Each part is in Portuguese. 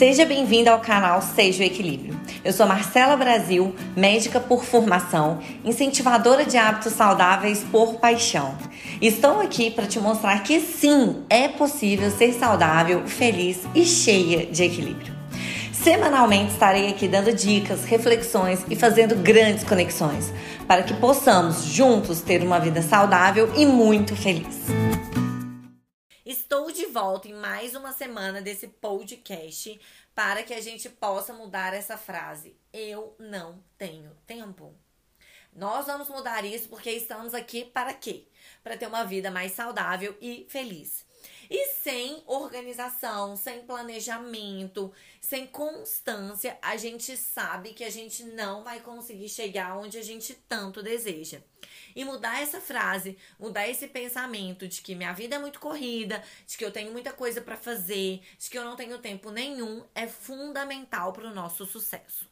Seja bem-vinda ao canal Seja o Equilíbrio. Eu sou Marcela Brasil, médica por formação, incentivadora de hábitos saudáveis por paixão. Estou aqui para te mostrar que sim, é possível ser saudável, feliz e cheia de equilíbrio. Semanalmente estarei aqui dando dicas, reflexões e fazendo grandes conexões para que possamos juntos ter uma vida saudável e muito feliz. Estou de volta em mais uma semana desse podcast para que a gente possa mudar essa frase. Eu não tenho tempo. Nós vamos mudar isso porque estamos aqui para quê? Para ter uma vida mais saudável e feliz. E sem organização, sem planejamento, sem constância, a gente sabe que a gente não vai conseguir chegar onde a gente tanto deseja. E mudar essa frase, mudar esse pensamento de que minha vida é muito corrida, de que eu tenho muita coisa para fazer, de que eu não tenho tempo nenhum, é fundamental para o nosso sucesso.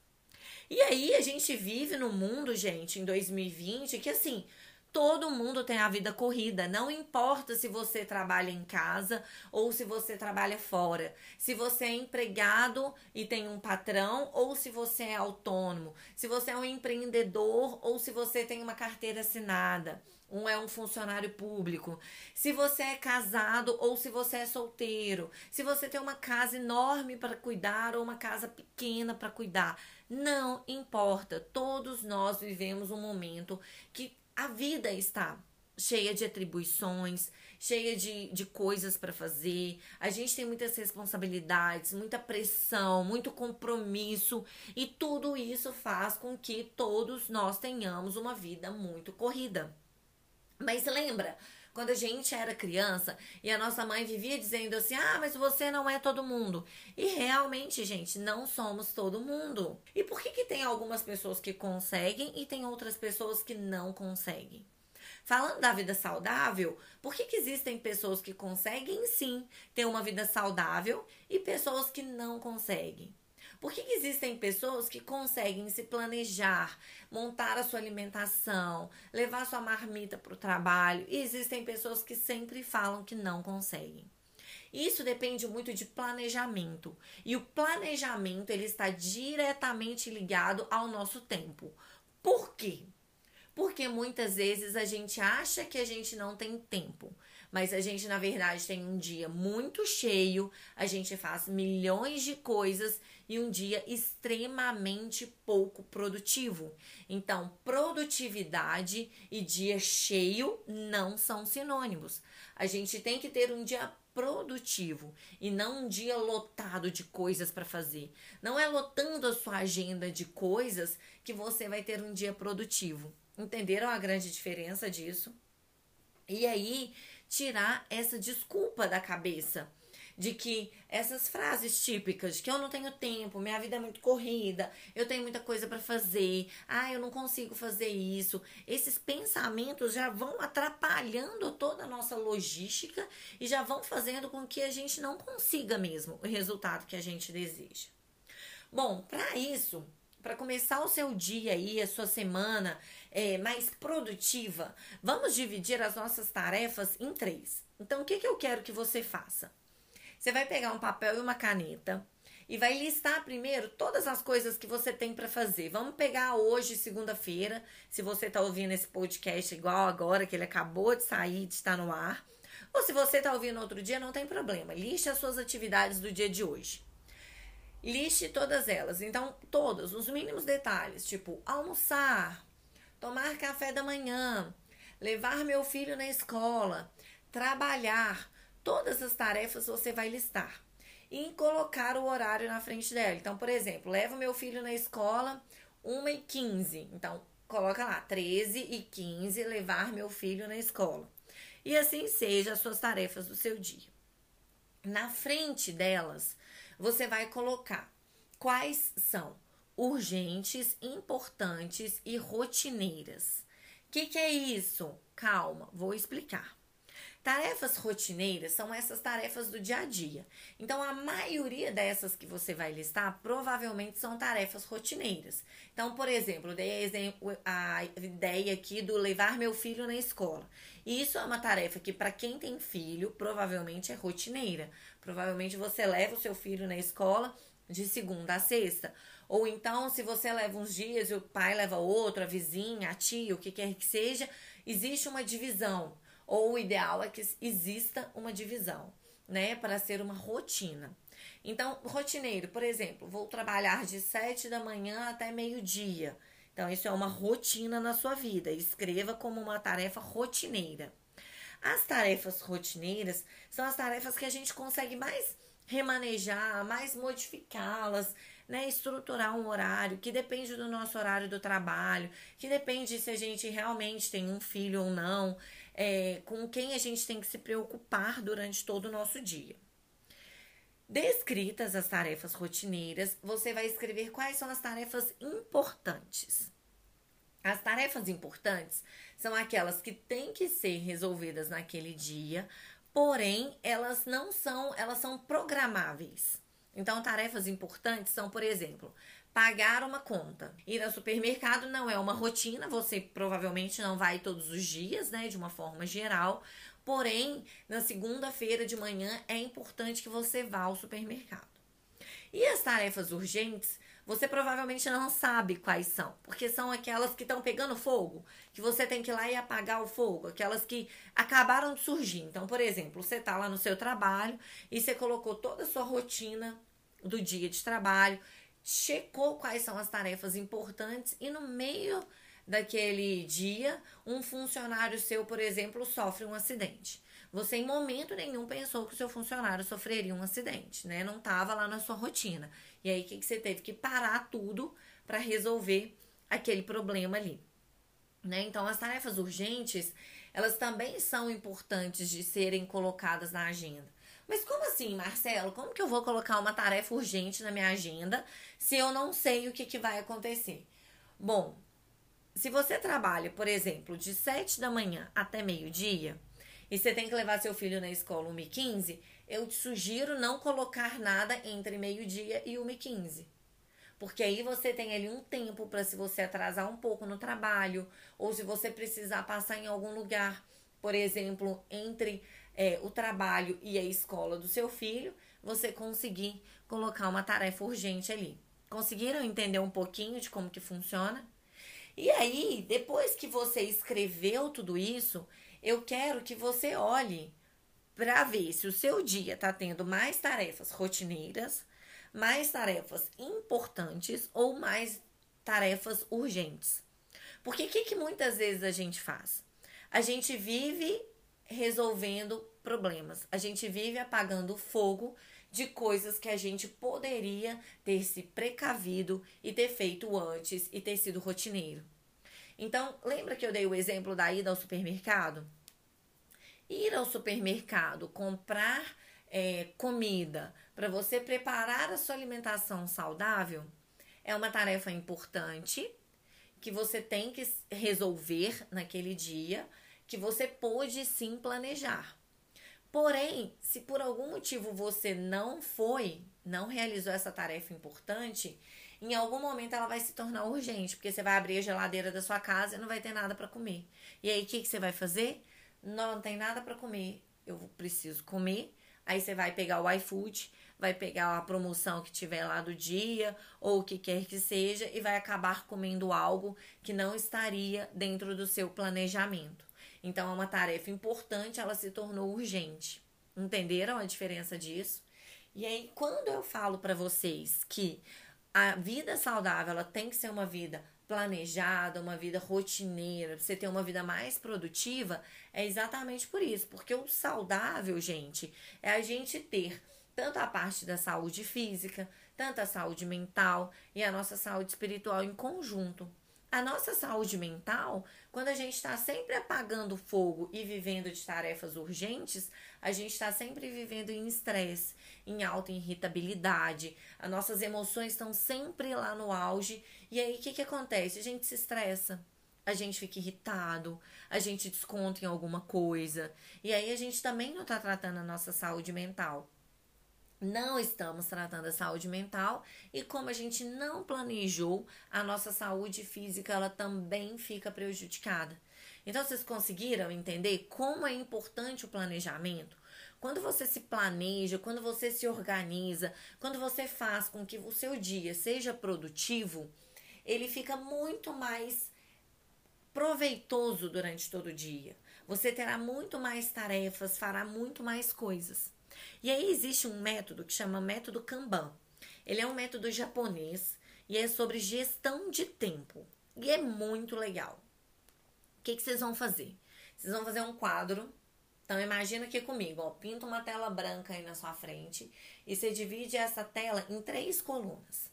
E aí a gente vive no mundo, gente, em 2020, que assim, Todo mundo tem a vida corrida, não importa se você trabalha em casa ou se você trabalha fora, se você é empregado e tem um patrão ou se você é autônomo, se você é um empreendedor ou se você tem uma carteira assinada, um é um funcionário público, se você é casado ou se você é solteiro, se você tem uma casa enorme para cuidar ou uma casa pequena para cuidar, não importa, todos nós vivemos um momento que a vida está cheia de atribuições, cheia de, de coisas para fazer. A gente tem muitas responsabilidades, muita pressão, muito compromisso, e tudo isso faz com que todos nós tenhamos uma vida muito corrida. Mas lembra, quando a gente era criança e a nossa mãe vivia dizendo assim: ah, mas você não é todo mundo. E realmente, gente, não somos todo mundo. E por que, que tem algumas pessoas que conseguem e tem outras pessoas que não conseguem? Falando da vida saudável, por que, que existem pessoas que conseguem sim ter uma vida saudável e pessoas que não conseguem? Por que, que existem pessoas que conseguem se planejar, montar a sua alimentação, levar sua marmita para o trabalho, e existem pessoas que sempre falam que não conseguem? Isso depende muito de planejamento. E o planejamento ele está diretamente ligado ao nosso tempo. Por quê? Porque muitas vezes a gente acha que a gente não tem tempo, mas a gente na verdade tem um dia muito cheio, a gente faz milhões de coisas e um dia extremamente pouco produtivo. Então, produtividade e dia cheio não são sinônimos. A gente tem que ter um dia produtivo e não um dia lotado de coisas para fazer. Não é lotando a sua agenda de coisas que você vai ter um dia produtivo. Entenderam a grande diferença disso? E aí, tirar essa desculpa da cabeça de que essas frases típicas de que eu não tenho tempo, minha vida é muito corrida, eu tenho muita coisa para fazer, ah, eu não consigo fazer isso. Esses pensamentos já vão atrapalhando toda a nossa logística e já vão fazendo com que a gente não consiga mesmo o resultado que a gente deseja. Bom, para isso, para começar o seu dia aí, a sua semana é, mais produtiva, vamos dividir as nossas tarefas em três. Então, o que, que eu quero que você faça? Você vai pegar um papel e uma caneta e vai listar primeiro todas as coisas que você tem para fazer. Vamos pegar hoje, segunda-feira, se você está ouvindo esse podcast igual agora, que ele acabou de sair, de estar no ar. Ou se você está ouvindo outro dia, não tem problema. Liste as suas atividades do dia de hoje. Liste todas elas. Então, todos, os mínimos detalhes, tipo almoçar, tomar café da manhã, levar meu filho na escola, trabalhar, Todas as tarefas você vai listar e colocar o horário na frente dela. Então, por exemplo, levo meu filho na escola 1 e 15. Então, coloca lá 13 e 15, levar meu filho na escola. E assim seja as suas tarefas do seu dia. Na frente delas, você vai colocar quais são urgentes, importantes e rotineiras. O que, que é isso? Calma, vou explicar. Tarefas rotineiras são essas tarefas do dia a dia. Então, a maioria dessas que você vai listar provavelmente são tarefas rotineiras. Então, por exemplo, dei a ideia aqui do levar meu filho na escola. Isso é uma tarefa que, para quem tem filho, provavelmente é rotineira. Provavelmente você leva o seu filho na escola de segunda a sexta. Ou então, se você leva uns dias e o pai leva outro, a vizinha, a tia, o que quer que seja, existe uma divisão. Ou o ideal é que exista uma divisão, né? Para ser uma rotina. Então, rotineiro, por exemplo, vou trabalhar de 7 da manhã até meio-dia. Então, isso é uma rotina na sua vida. Escreva como uma tarefa rotineira. As tarefas rotineiras são as tarefas que a gente consegue mais remanejar, mais modificá-las, né, estruturar um horário que depende do nosso horário do trabalho, que depende se a gente realmente tem um filho ou não, é, com quem a gente tem que se preocupar durante todo o nosso dia. Descritas as tarefas rotineiras, você vai escrever quais são as tarefas importantes. As tarefas importantes são aquelas que têm que ser resolvidas naquele dia, porém elas não são, elas são programáveis. Então, tarefas importantes são, por exemplo, pagar uma conta. Ir ao supermercado não é uma rotina, você provavelmente não vai todos os dias, né, de uma forma geral, Porém, na segunda-feira de manhã é importante que você vá ao supermercado. E as tarefas urgentes, você provavelmente não sabe quais são, porque são aquelas que estão pegando fogo, que você tem que ir lá e apagar o fogo, aquelas que acabaram de surgir. Então, por exemplo, você está lá no seu trabalho e você colocou toda a sua rotina do dia de trabalho, checou quais são as tarefas importantes e no meio daquele dia, um funcionário seu, por exemplo, sofre um acidente. Você em momento nenhum pensou que o seu funcionário sofreria um acidente, né? Não estava lá na sua rotina. E aí, o que, que você teve que parar tudo para resolver aquele problema ali? Né? Então, as tarefas urgentes, elas também são importantes de serem colocadas na agenda. Mas como assim, Marcelo? Como que eu vou colocar uma tarefa urgente na minha agenda se eu não sei o que, que vai acontecer? Bom, se você trabalha, por exemplo, de 7 da manhã até meio-dia, e você tem que levar seu filho na escola 1h15, eu te sugiro não colocar nada entre meio-dia e 1h15. Porque aí você tem ali um tempo para se você atrasar um pouco no trabalho, ou se você precisar passar em algum lugar, por exemplo, entre é, o trabalho e a escola do seu filho, você conseguir colocar uma tarefa urgente ali. Conseguiram entender um pouquinho de como que funciona? E aí, depois que você escreveu tudo isso, eu quero que você olhe para ver se o seu dia está tendo mais tarefas rotineiras, mais tarefas importantes ou mais tarefas urgentes. Porque o que, que muitas vezes a gente faz? A gente vive resolvendo problemas, a gente vive apagando fogo de coisas que a gente poderia ter se precavido e ter feito antes e ter sido rotineiro. Então, lembra que eu dei o exemplo da ida ao supermercado? Ir ao supermercado, comprar é, comida para você preparar a sua alimentação saudável é uma tarefa importante que você tem que resolver naquele dia, que você pode sim planejar. Porém, se por algum motivo você não foi, não realizou essa tarefa importante, em algum momento ela vai se tornar urgente, porque você vai abrir a geladeira da sua casa e não vai ter nada para comer. E aí o que, que você vai fazer? Não, não tem nada para comer, eu preciso comer. Aí você vai pegar o iFood, vai pegar a promoção que tiver lá do dia, ou o que quer que seja, e vai acabar comendo algo que não estaria dentro do seu planejamento. Então é uma tarefa importante, ela se tornou urgente. Entenderam a diferença disso? E aí, quando eu falo para vocês que a vida saudável ela tem que ser uma vida planejada, uma vida rotineira, você ter uma vida mais produtiva, é exatamente por isso. Porque o saudável, gente, é a gente ter tanto a parte da saúde física, tanto a saúde mental e a nossa saúde espiritual em conjunto. A nossa saúde mental, quando a gente está sempre apagando fogo e vivendo de tarefas urgentes, a gente está sempre vivendo em estresse, em alta irritabilidade, as nossas emoções estão sempre lá no auge. E aí o que, que acontece? A gente se estressa, a gente fica irritado, a gente desconta em alguma coisa. E aí a gente também não está tratando a nossa saúde mental não estamos tratando a saúde mental e como a gente não planejou, a nossa saúde física ela também fica prejudicada. Então vocês conseguiram entender como é importante o planejamento? Quando você se planeja, quando você se organiza, quando você faz com que o seu dia seja produtivo, ele fica muito mais proveitoso durante todo o dia. Você terá muito mais tarefas, fará muito mais coisas. E aí existe um método que chama método Kanban. Ele é um método japonês e é sobre gestão de tempo. E é muito legal. O que, que vocês vão fazer? Vocês vão fazer um quadro. Então imagina aqui comigo, ó, pinta uma tela branca aí na sua frente e você divide essa tela em três colunas.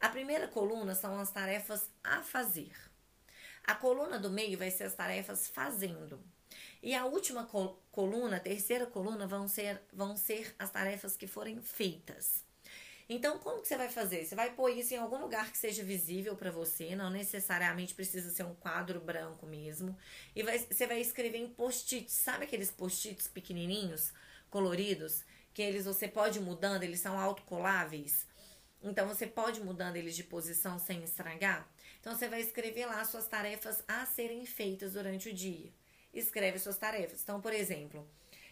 A primeira coluna são as tarefas a fazer. A coluna do meio vai ser as tarefas fazendo. E a última coluna, a terceira coluna, vão ser, vão ser as tarefas que forem feitas. Então, como que você vai fazer? Você vai pôr isso em algum lugar que seja visível para você, não necessariamente precisa ser um quadro branco mesmo. E vai, você vai escrever em post-its, sabe aqueles post-its pequenininhos, coloridos, que eles você pode ir mudando, eles são autocoláveis. Então, você pode ir mudando eles de posição sem estragar. Então, você vai escrever lá suas tarefas a serem feitas durante o dia. Escreve suas tarefas. Então, por exemplo,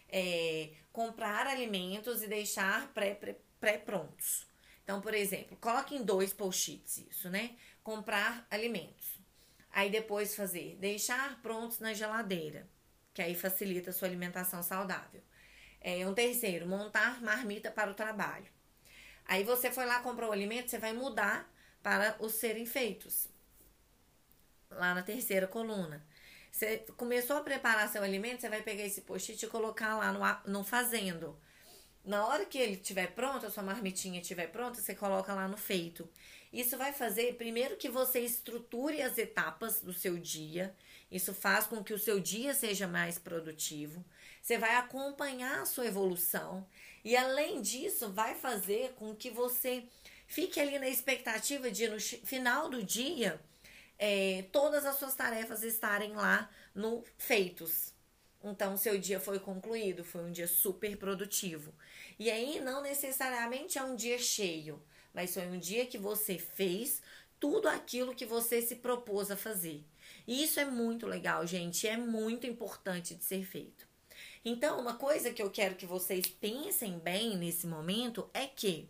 é, comprar alimentos e deixar pré-prontos. Pré, pré então, por exemplo, coloque em dois post-its isso, né? Comprar alimentos. Aí depois fazer, deixar prontos na geladeira, que aí facilita a sua alimentação saudável. É, um terceiro, montar marmita para o trabalho. Aí você foi lá, comprou o alimento, você vai mudar para os serem feitos. Lá na terceira coluna. Você começou a preparar seu alimento, você vai pegar esse post-it e colocar lá no, no fazendo. Na hora que ele estiver pronto, a sua marmitinha estiver pronta, você coloca lá no feito. Isso vai fazer, primeiro, que você estruture as etapas do seu dia. Isso faz com que o seu dia seja mais produtivo. Você vai acompanhar a sua evolução. E além disso, vai fazer com que você fique ali na expectativa de, no final do dia, é, todas as suas tarefas estarem lá no feitos. Então, seu dia foi concluído, foi um dia super produtivo. E aí, não necessariamente é um dia cheio, mas foi um dia que você fez tudo aquilo que você se propôs a fazer. E isso é muito legal, gente, é muito importante de ser feito. Então, uma coisa que eu quero que vocês pensem bem nesse momento é que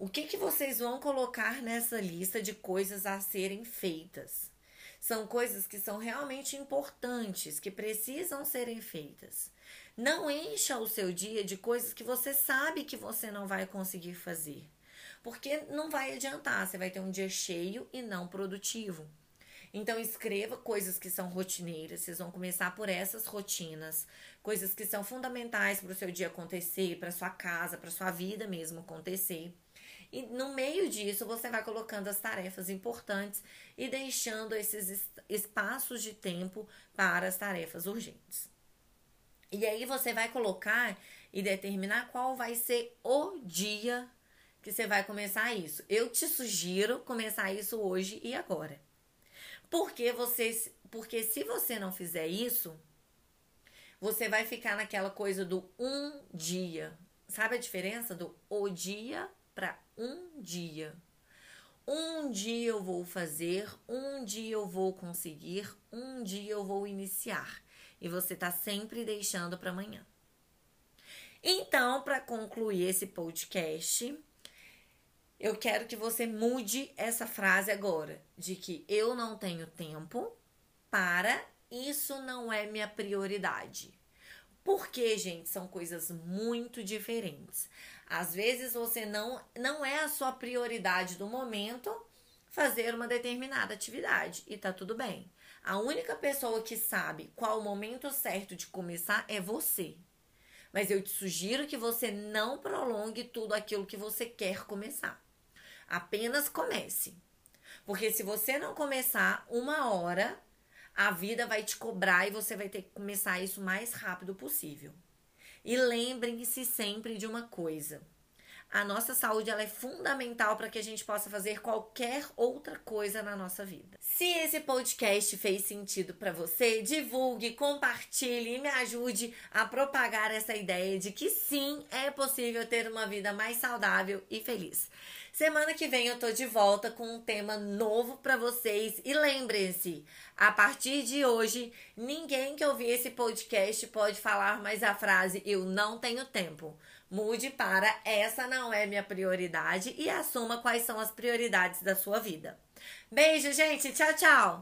o que, que vocês vão colocar nessa lista de coisas a serem feitas? São coisas que são realmente importantes, que precisam serem feitas. Não encha o seu dia de coisas que você sabe que você não vai conseguir fazer. Porque não vai adiantar, você vai ter um dia cheio e não produtivo. Então escreva coisas que são rotineiras, vocês vão começar por essas rotinas, coisas que são fundamentais para o seu dia acontecer, para sua casa, para sua vida mesmo acontecer. E no meio disso, você vai colocando as tarefas importantes e deixando esses espaços de tempo para as tarefas urgentes. E aí você vai colocar e determinar qual vai ser o dia que você vai começar isso. Eu te sugiro começar isso hoje e agora. Porque você, porque se você não fizer isso, você vai ficar naquela coisa do um dia. Sabe a diferença do o dia para um dia. Um dia eu vou fazer, um dia eu vou conseguir, um dia eu vou iniciar. E você está sempre deixando para amanhã. Então, para concluir esse podcast, eu quero que você mude essa frase agora, de que eu não tenho tempo para isso não é minha prioridade. Porque, gente, são coisas muito diferentes. Às vezes você não não é a sua prioridade do momento fazer uma determinada atividade e tá tudo bem. A única pessoa que sabe qual o momento certo de começar é você. Mas eu te sugiro que você não prolongue tudo aquilo que você quer começar. Apenas comece. Porque se você não começar uma hora, a vida vai te cobrar e você vai ter que começar isso o mais rápido possível. E lembrem-se sempre de uma coisa: a nossa saúde ela é fundamental para que a gente possa fazer qualquer outra coisa na nossa vida. Se esse podcast fez sentido para você, divulgue, compartilhe e me ajude a propagar essa ideia de que sim, é possível ter uma vida mais saudável e feliz. Semana que vem eu tô de volta com um tema novo para vocês e lembrem-se, a partir de hoje, ninguém que ouvir esse podcast pode falar mais a frase eu não tenho tempo. Mude para essa não é minha prioridade e assuma quais são as prioridades da sua vida. Beijo, gente. Tchau, tchau.